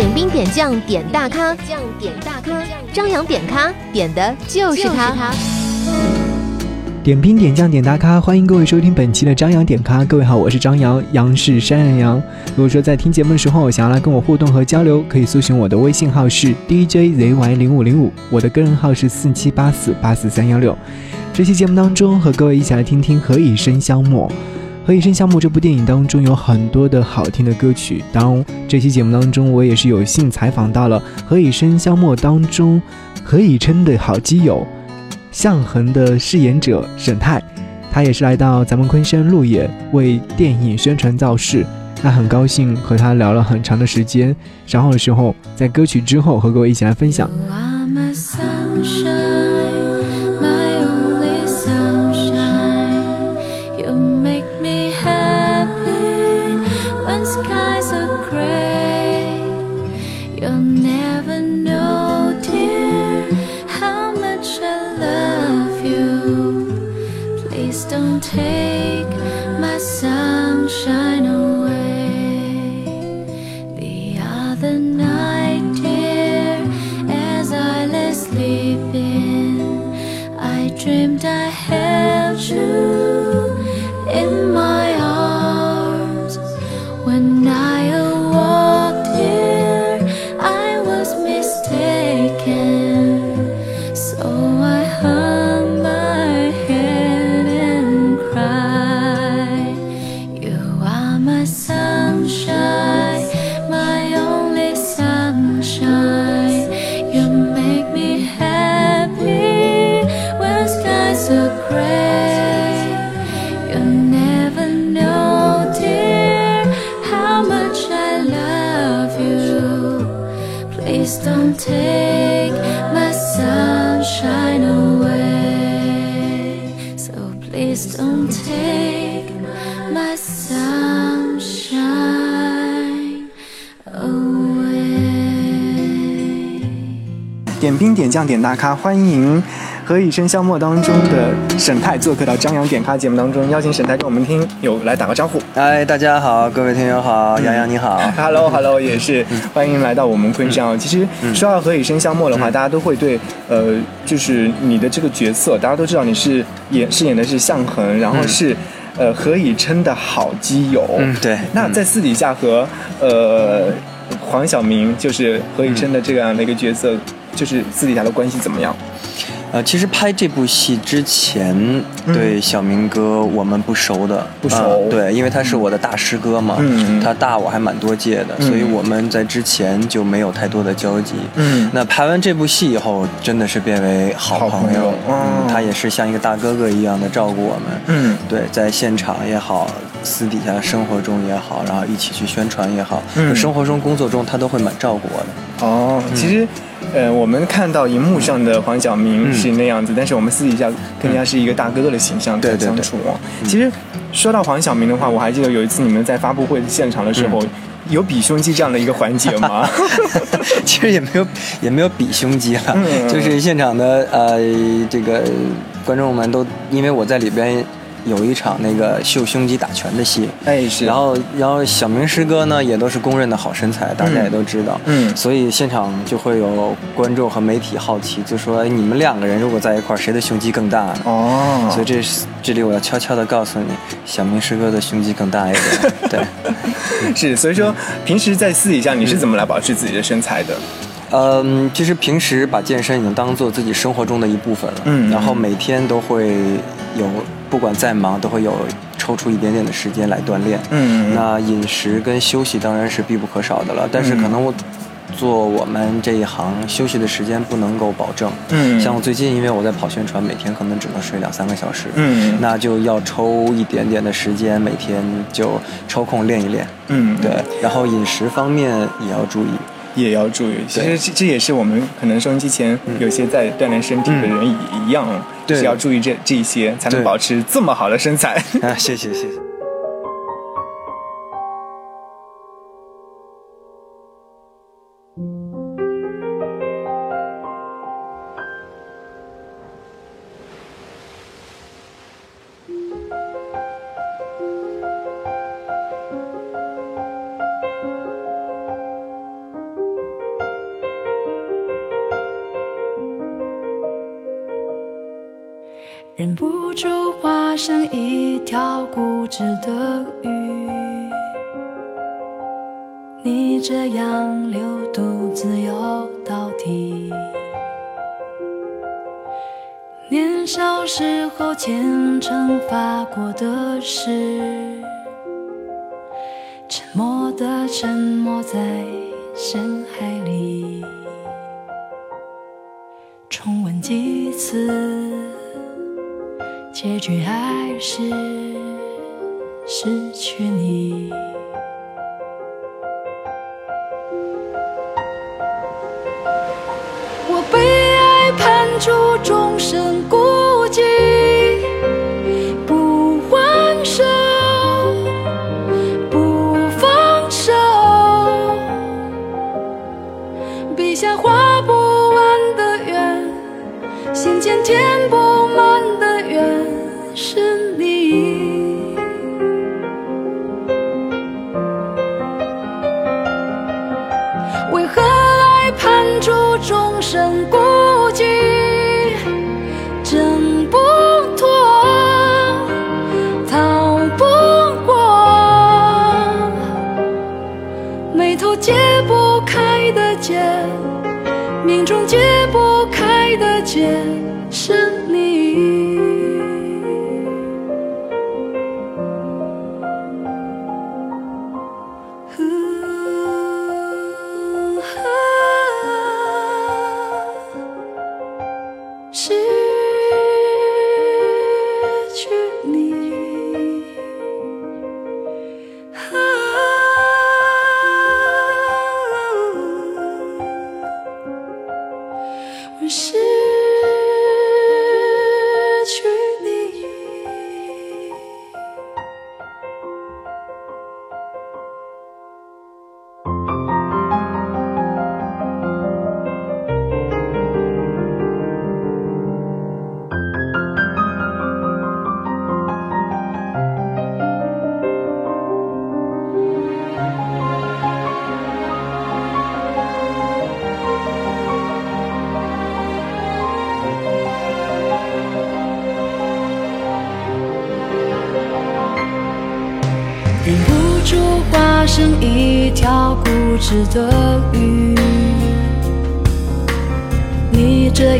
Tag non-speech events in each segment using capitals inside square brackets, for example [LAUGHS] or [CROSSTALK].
点兵点将点大咖，点大咖，张扬点咖点的就是他。点兵点将点大咖，欢迎各位收听本期的张扬点咖。各位好，我是张扬，杨是山羊羊。如果说在听节目的时候想要来跟我互动和交流，可以搜寻我的微信号是 DJZY 零五零五，我的个人号是四七八四八四三幺六。这期节目当中，和各位一起来听听《何以笙箫默》。《何以笙箫默》这部电影当中有很多的好听的歌曲，当这期节目当中，我也是有幸采访到了《何以笙箫默》当中何以琛的好基友。向恒的饰演者沈泰，他也是来到咱们昆山路野为电影宣传造势。那很高兴和他聊了很长的时间，稍后的时候在歌曲之后和各位一起来分享。点将点大咖，欢迎《何以笙箫默》当中的沈泰做客到张扬点咖节目当中，邀请沈泰跟我们听友来打个招呼。哎，大家好，各位听友好，杨洋你好。Hello Hello，也是欢迎来到我们昆山啊。其实说到《何以笙箫默》的话，大家都会对呃，就是你的这个角色，大家都知道你是演饰演的是向恒，然后是呃何以琛的好基友。嗯，对。那在私底下和呃黄晓明，就是何以琛的这样的一个角色，就是私底下的关系怎么样？呃，其实拍这部戏之前，对小明哥我们不熟的，不熟。呃对，因为他是我的大师哥嘛，他大我还蛮多届的，嗯。所以我们在之前就没有太多的交集。嗯。那拍完这部戏以后，真的是变为好好朋友嗯。哦他也是像一个大哥哥一样的照顾我们。嗯。对，在现场也好，私底下生活中也好，然后一起去宣传也好，嗯。生活中、工作中他都会蛮照顾我的。哦，其实，呃，我们看到荧幕上的黄晓明嗯。是那样子，但是我们私底下更加是一个大哥哥的形象在对对对相处。哦。其实说到黄晓明的话，我还记得有一次你们在发布会现场的时候，有比胸肌这样的一个环节吗？[LAUGHS] [LAUGHS] 其实也没有也没有比胸肌了，嗯。就是现场的呃这个观众们都因为我在里边有一场那个秀胸肌打拳的戏，哎，是，然后然后小明师哥呢也都是公认的好身材，大家也都知道，嗯。所以现场就会有观众和媒体好奇，就说哎你们两个人如果在一块儿，谁的胸肌更大呢？哦，所以这是这里我要悄悄的告诉你，小明师哥的胸肌更大一点，[LAUGHS] 对。是，所以说平时在私底下你是怎么来保持自己的身材的？嗯，其实平时把健身已经当做自己生活中的一部分了，嗯。然后每天都会有，不管再忙，都会有抽出一点点的时间来锻炼。嗯那饮食跟休息当然是必不可少的了，但是可能我做我们这一行，休息的时间不能够保证。嗯像最近因为我在跑宣传，每天可能只能睡两三个小时。嗯那就要抽一点点的时间，每天就抽空练一练。嗯，对，然后饮食方面也要注意。也要注意。其实这这也是我们可能收音机前有些在锻炼身体的人也一样，对是要注意这这些，才能保持这么好的身材。[LAUGHS] 啊，谢谢谢谢。是的雨，你这样流独自游到底。年少时候虔诚发过的誓，沉默的沉默在我被爱判处终身孤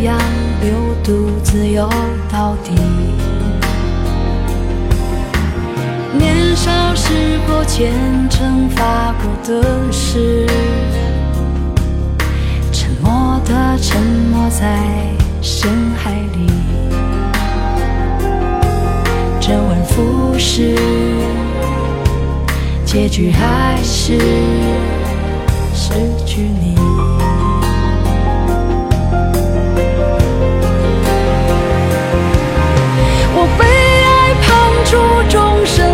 样流独自游到底。年少时候虔诚发过的誓，沉默的沉没在深海里，周而复始。结局还是失去你。判处终身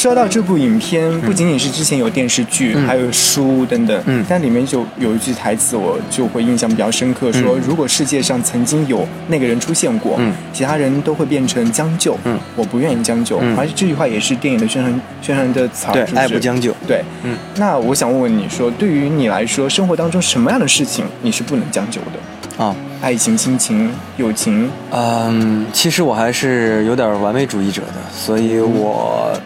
说到这部影片，不仅仅是之前有电视剧，还有书等等，嗯。但里面就有一句台词，我就会印象比较深刻，说、如果世界上曾经有那个人出现过，嗯。其他人都会变成将就，嗯。我不愿意将就，嗯。而且这句话也是电影的宣传宣传的词儿，对爱不将就。对，嗯，那我想问问你说，对于你来说，生活当中什么样的事情你是不能将就的？啊，爱情、亲情、友情，嗯，其实我还是有点完美主义者的，所以我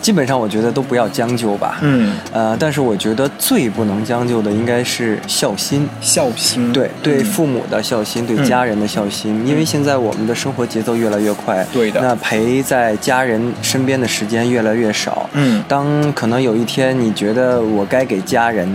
基本上我觉得都不要将就吧。嗯，呃，但是我觉得最不能将就的应该是孝心。孝心，对，对嗯。父母的孝心，对家人的孝心，因为现在我们的生活节奏越来越快，对的。那陪在家人身边的时间越来越少，嗯。当可能有一天你觉得我该给家人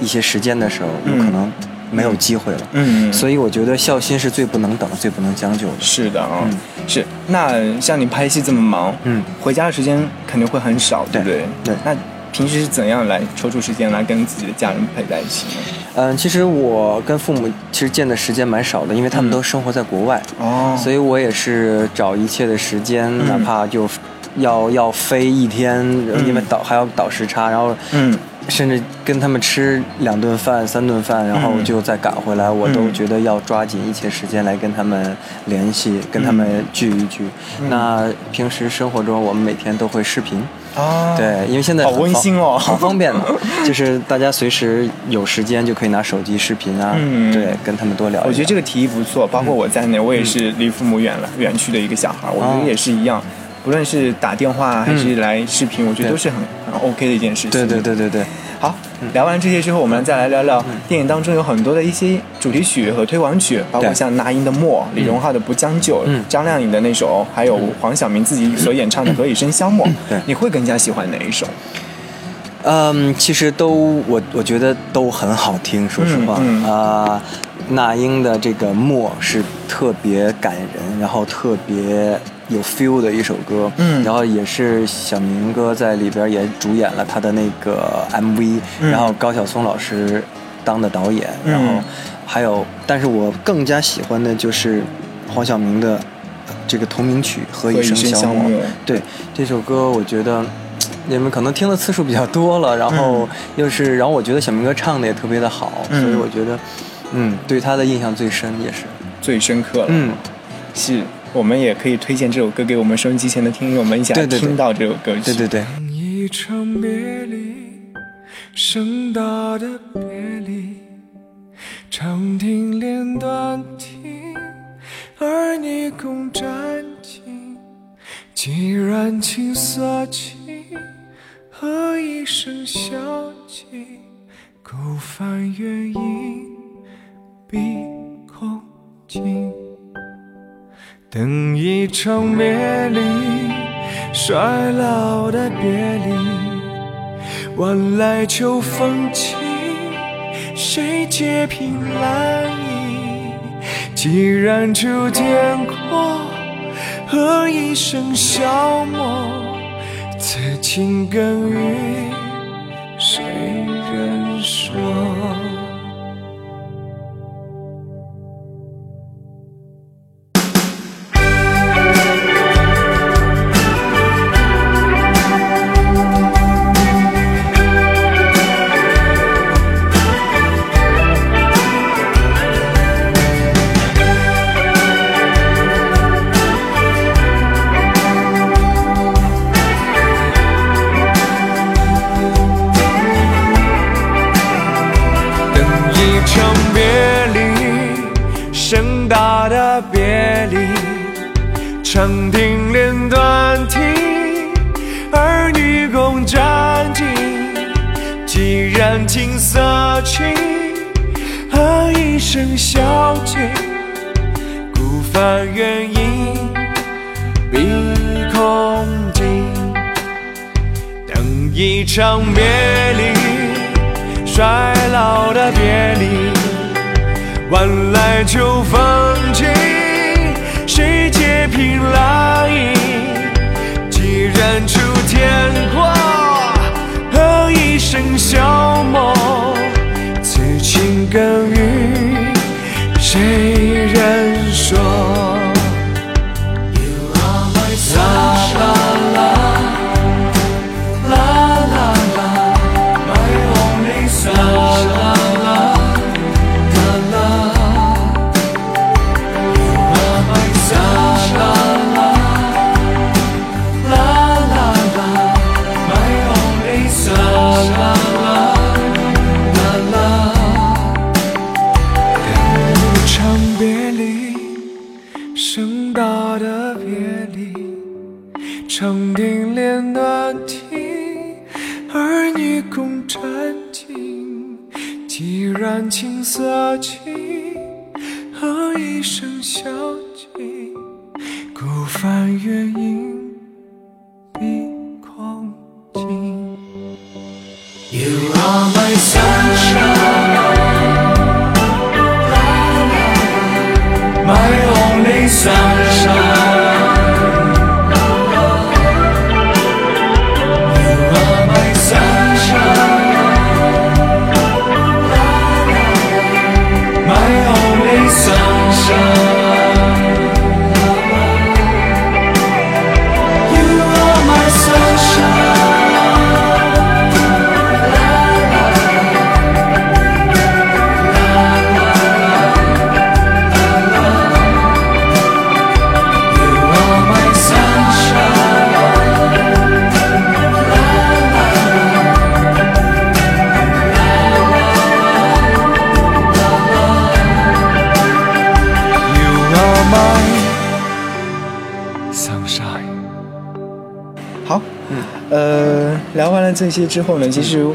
一些时间的时候，有可能没有机会了，嗯，所以我觉得孝心是最不能等、最不能将就的。是的啊、嗯。是。那像你拍戏这么忙，嗯，回家的时间肯定会很少，对不对？对那平时是怎样来抽出时间来跟自己的家人陪在一起呢？嗯，其实我跟父母其实见的时间蛮少的，因为他们都生活在国外，哦，所以我也是找一切的时间，嗯。哪怕就要要飞一天，因为倒还要倒时差，然后嗯甚至跟他们吃两顿饭、三顿饭，然后嗯就再赶回来，我都嗯觉得要抓紧一切时间来跟他们联系，跟他们聚一聚。嗯那平时生活中，我们每天都会视频。啊，对，因为现在好温馨哦 [LAUGHS] 好方便的，就是大家随时有时间就可以拿手机视频啊，嗯对，跟他们多聊聊。我觉得这个提议不错，包括我在内，我也是离父母远了远去的一个小孩，我觉得也是一样。不论是打电话还是来视频，我觉得都是很很 OK 的一件事情。对对对对对，好，聊完这些之后，我们再来聊聊电影当中有很多的一些主题曲和推广曲，包括像那英的《默》、李荣浩的《不将就》、嗯。张靓颖的那首，还有黄晓明自己所演唱的《何以笙箫默》。对。你会更加喜欢哪一首？嗯，其实都我我觉得都很好听，说实话，嗯嗯。啊、那英的这个《默》是特别感人，然后特别有 feel 的一首歌，嗯。然后也是小明哥在里边也主演了他的那个 MV，、嗯。然后高晓松老师当的导演，嗯。然后还有，但是我更加喜欢的就是黄晓明的呃这个同名曲《何以笙箫默》默，对这首歌，我觉得。你们可能听的次数比较多了，然后又是，然后我觉得小明哥唱的也特别的好，嗯。所以我觉得，嗯，对他的印象最深也是，最深刻了。嗯，是我们也可以推荐这首歌给我们收音机前的听友们一起来听到这首歌曲。对对对，一场别离，盛大的别离，长亭连断听，而你共沾巾，既然何以笙箫寂？孤帆远影，碧空尽。等一场别离，衰老的别离，晚来秋风起，谁解凭兰意？既然秋天过，何以笙箫默？此情更与长亭连断听，儿女共沾巾。既然情色情，何以笙箫寂？孤帆远影，碧空尽。等一场别离，衰老的别离，晚来秋风起，凭兰意？这些之后呢，其实，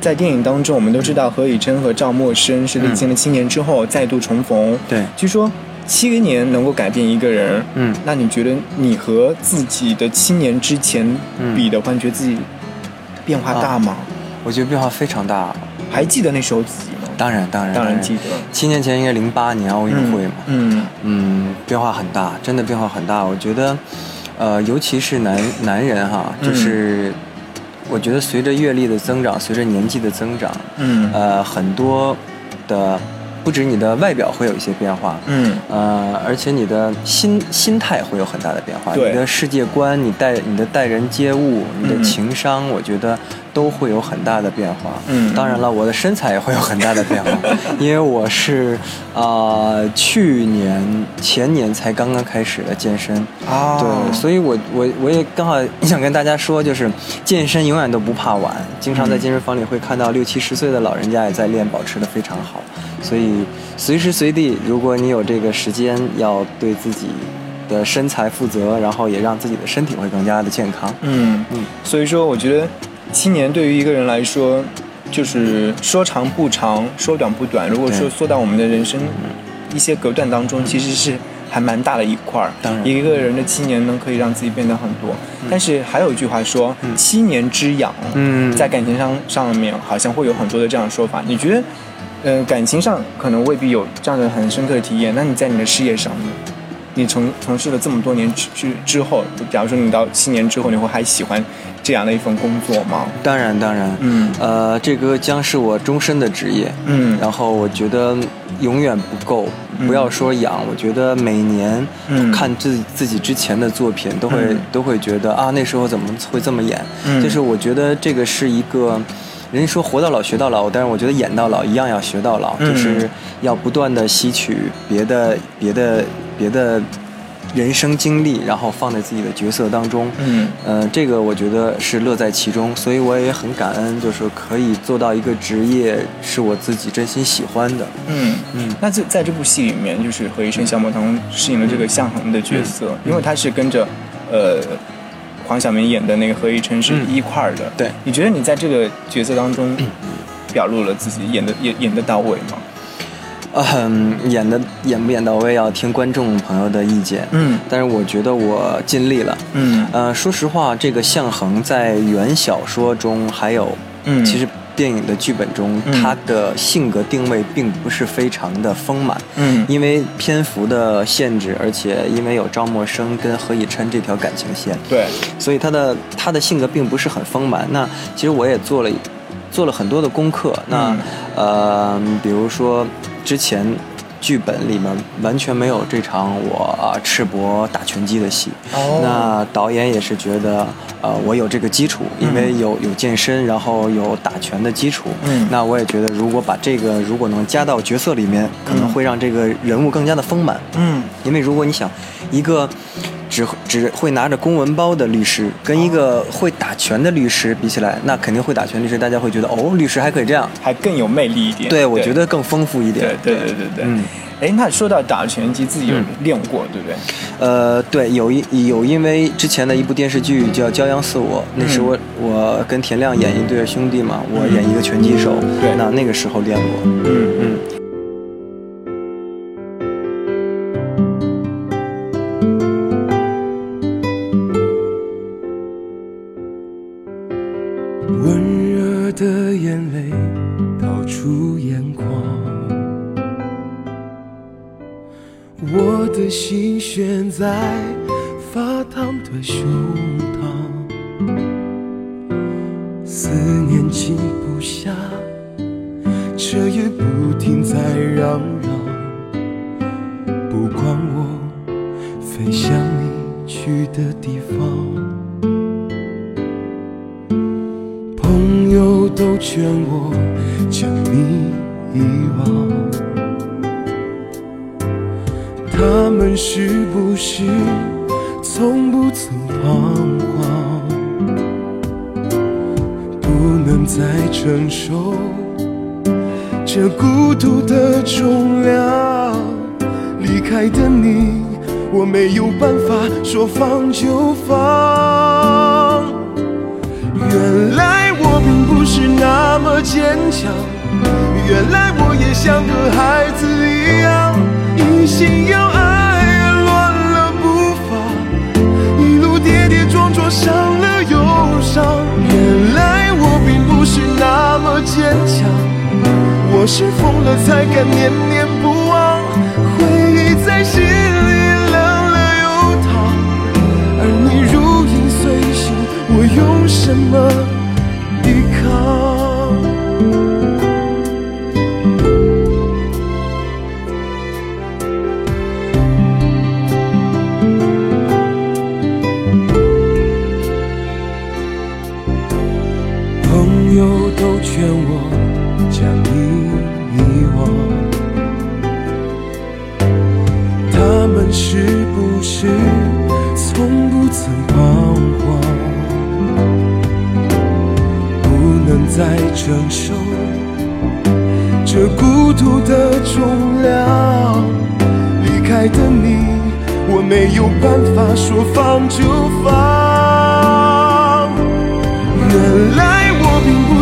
在电影当中，我们都知道何以琛和赵默笙是历经了七年之后再度重逢。对据说七个年能够改变一个人。嗯那你觉得你和自己的七年之前比的话，你觉得自己变化大吗？我觉得变化非常大。还记得那时候自己吗？当然，当然，当然记得。七年前应该零八年奥运会嘛，嗯嗯，变化很大，真的变化很大。我觉得，呃，尤其是男男人哈，嗯就是、我觉得随着阅历的增长，随着年纪的增长，嗯。呃，很多的不止你的外表会有一些变化，嗯呃，而且你的心心态会有很大的变化，对你的世界观、你待你的待人接物、你的嗯情商，我觉得都会有很大的变化。嗯当然了，我的身材也会有很大的变化，[LAUGHS] 因为我是啊、呃去年前年才刚刚开始的健身。啊对，所以我我我也刚好想跟大家说，就是健身永远都不怕晚。经常在健身房里会看到六七十岁的老人家也在练，保持的非常好。所以随时随地，如果你有这个时间，要对自己的身材负责，然后也让自己的身体会更加的健康。嗯嗯，所以说我觉得七年对于一个人来说，就是说长不长，说短不短。如果说缩到我们的人生一些隔断当中，其实是还蛮大的一块儿。当然一个人的七年呢，可以让自己变得很多。但是还有一句话说，七年之痒，嗯在感情上上面好像会有很多的这样的说法。你觉得，呃，感情上可能未必有这样的很深刻的体验，那你在你的事业上呢？你从从事了这么多年之之之后，假如说你到七年之后，你会还喜欢这样的一份工作吗？当然，当然，嗯呃，这个将是我终身的职业。嗯然后我觉得永远不够，嗯不要说养，我觉得每年嗯看自己自己之前的作品，都会、嗯都会觉得啊，那时候怎么会这么演？嗯就是我觉得这个是一个。人家说活到老学到老，但是我觉得演到老一样要学到老，嗯。就是要不断的吸取别的、别的、别的人生经历，然后放在自己的角色当中。嗯。呃，这个我觉得是乐在其中，所以我也很感恩，就是可以做到一个职业是我自己真心喜欢的。嗯。嗯。那这在这部戏里面，就是何以琛、小魔童饰演了这个向恒的角色，因为他是跟着呃黄晓明演的那个何以琛是嗯一块儿的。对你觉得你在这个角色当中表露了自己，演的演演的到位吗？嗯，演的演不演到位要听观众朋友的意见。嗯但是我觉得我尽力了。嗯呃，说实话，这个向恒在原小说中，还有嗯其实电影的剧本中，嗯他的性格定位并不是非常的丰满。嗯因为篇幅的限制，而且因为有张默生跟何以琛这条感情线，对，所以他的他的性格并不是很丰满。那其实我也做了做了很多的功课。那、嗯呃，比如说之前剧本里面完全没有这场我、啊赤膊打拳击的戏。哦那导演也是觉得，呃，我有这个基础，因为有有健身，然后有打拳的基础。嗯那我也觉得，如果把这个如果能加到角色里面，可能会让这个人物更加的丰满。嗯因为如果你想，一个只只会拿着公文包的律师，跟一个会打拳的律师比起来，那肯定会打拳律师，大家会觉得哦，律师还可以这样。还更有魅力一点。对，我觉得更丰富一点。对对对对对。嗯哎，那说到打拳击，自己有嗯练过，对不对？呃，对，有一有因为之前的一部电视剧叫《骄阳似我》，那时嗯我我跟田亮演一对兄弟嘛，我演一个拳击手，对那那个时候练过，嗯嗯。在承受这孤独的重量，离开的你，我没有办法说放就放。原来我并不是那么坚强，原来我也像个孩子一样，一心要爱，乱了步伐，一路跌跌撞撞，伤了又伤。原来并不是那么坚强，我是疯了才敢念念不忘，回忆在心里冷了又烫。而你如影随形，我用什么友都劝我将你遗忘。他们是不是从不曾彷徨？不能再承受这孤独的重量，离开的你，我没有办法说放就放。原来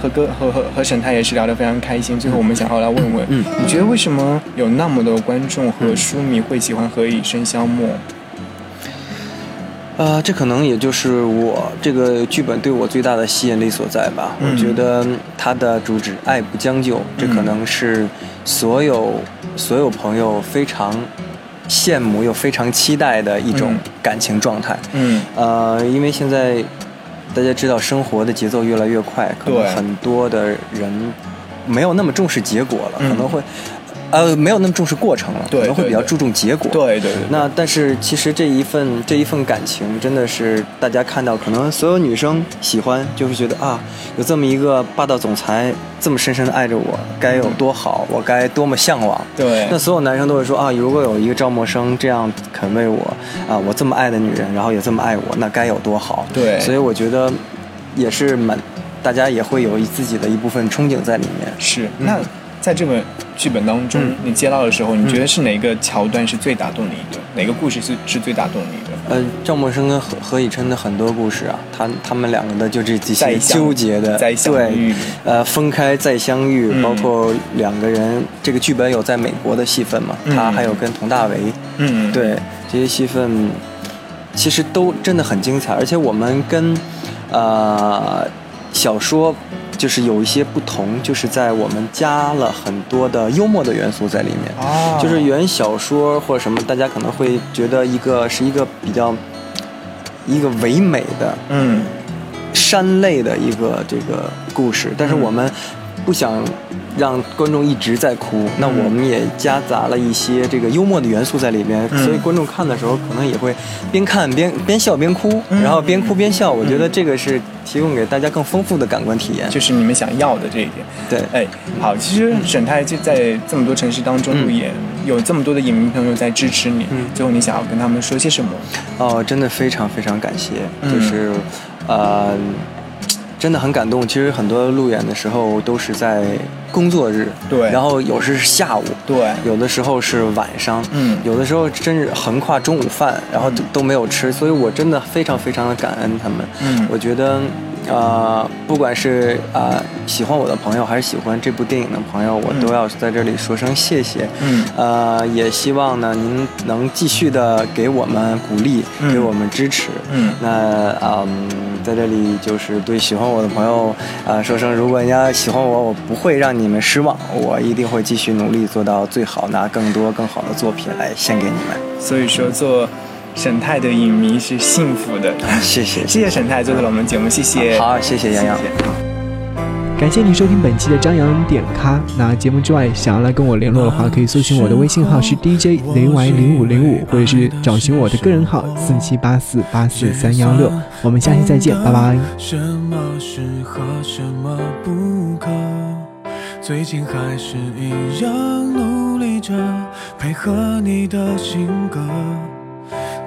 和哥和和和沈太也是聊得非常开心。最后，我们想要来问问，嗯你觉得为什么有那么多观众和书迷会喜欢《何以笙箫默》？呃，这可能也就是我这个剧本对我最大的吸引力所在吧。嗯我觉得它的主旨“爱不将就”，这可能是所有所有朋友非常羡慕又非常期待的一种嗯感情状态。嗯呃，因为现在大家知道生活的节奏越来越快，可能很多的人没有那么重视结果了，嗯。可能会呃没有那么重视过程了，对可能会比较注重结果。对对对，那但是其实这一份这一份感情真的是大家看到，可能所有女生喜欢，就是觉得啊，有这么一个霸道总裁这么深深的爱着我，该有多好，我该多么向往。对那所有男生都会说啊，如果有一个赵默笙这样肯为我啊，我这么爱的女人，然后也这么爱我，那该有多好。对所以我觉得也是蛮，大家也会有自己的一部分憧憬在里面。是。那在这本剧本当中，嗯。你接到的时候，你觉得是哪个桥段是最打动你的？哪个故事是是最打动你的？呃，赵默笙跟何何以琛的很多故事啊，他他们两个的就这几些纠结的，再相对遇，呃，分开再相遇，嗯。包括两个人，这个剧本有在美国的戏份嘛，嗯。他还有跟佟大为，嗯，对这些戏份，其实都真的很精彩，而且我们跟呃小说就是有一些不同，就是在我们加了很多的幽默的元素在里面。哦，就是原小说或者什么，大家可能会觉得一个是一个比较一个唯美的嗯。山类的一个这个故事，但是嗯。我们不想让观众一直在哭，那我们也夹杂了一些这个幽默的元素在里边，嗯所以观众看的时候可能也会边看边边笑边哭，嗯然后边哭边笑。我觉得这个是提供给大家更丰富的感官体验。就是你们想要的这一点。对，哎，好，其实沈太就在这么多城市当中路演，有这么多的影迷朋友在支持你，嗯最后你想要跟他们说些什么？哦，真的非常非常感谢，嗯就是，呃，真的很感动。其实很多路演的时候都是在工作日，对然后有时是下午，对有的时候是晚上，嗯有的时候真是横跨中午饭，然后都都没有吃，所以我真的非常非常的感恩他们。嗯我觉得。呃，不管是啊、喜欢我的朋友，还是喜欢这部电影的朋友，我都要在这里说声谢谢。嗯呃，也希望呢，您能继续的给我们鼓励，嗯给我们支持。嗯那嗯，在这里就是对喜欢我的朋友，呃，说声，如果人家喜欢我，我不会让你们失望，我一定会继续努力做到最好，拿更多更好的作品来献给你们。所以说做沈泰的影迷是幸福的。[LAUGHS] 谢谢，谢谢沈泰做客了我们节目，谢谢。好，谢谢洋洋。谢谢感谢你收听本期的张扬点咖。那节目之外，想要来跟我联络的话，可以搜寻我的微信号是 DJ 雷 y 零五零五，或者是找寻我的个人号四七八四八四三幺六。我们下期再见，拜拜。什么适合，什么不可？最近还是一样努力着配合你的性格，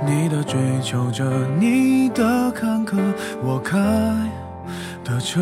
你的追求着，你的坎坷，我开的车。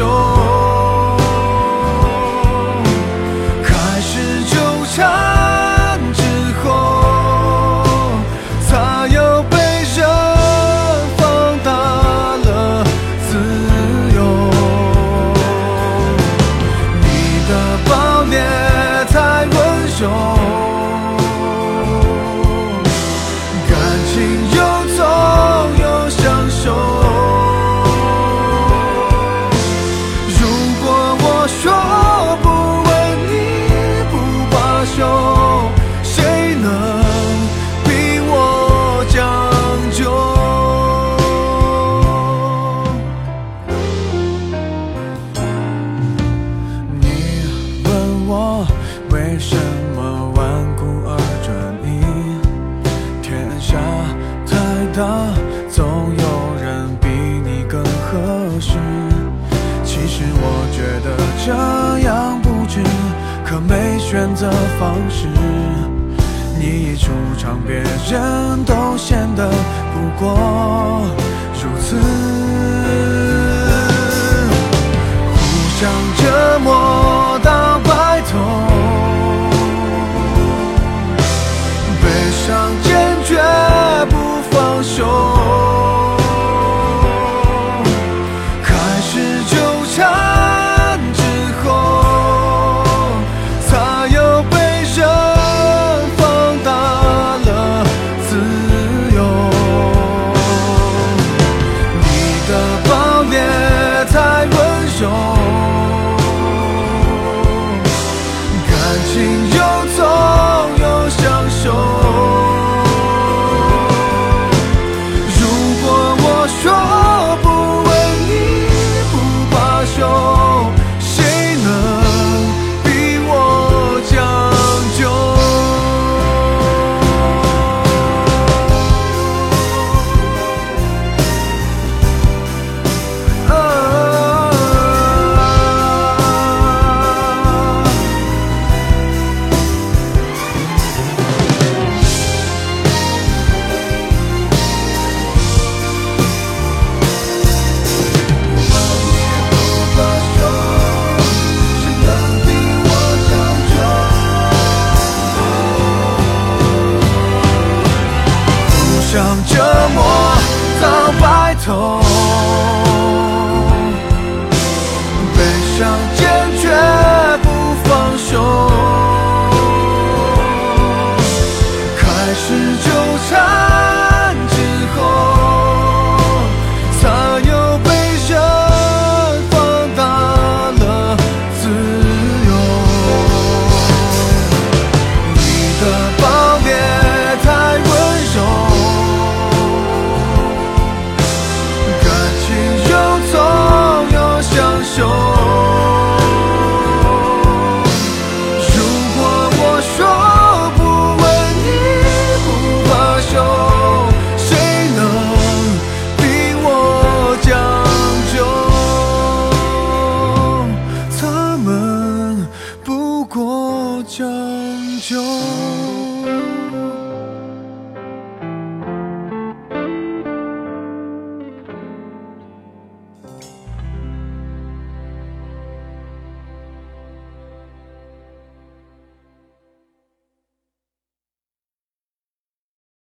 放什么顽固而专一？天下太大，总有人比你更合适。其实我觉得这样不值，可没选择方式。你一出场，别人都显得不过如此。互相折磨到白头，悲伤坚决不放手，开始纠缠之后，才有被人放大了自由。你的暴烈太温柔，感情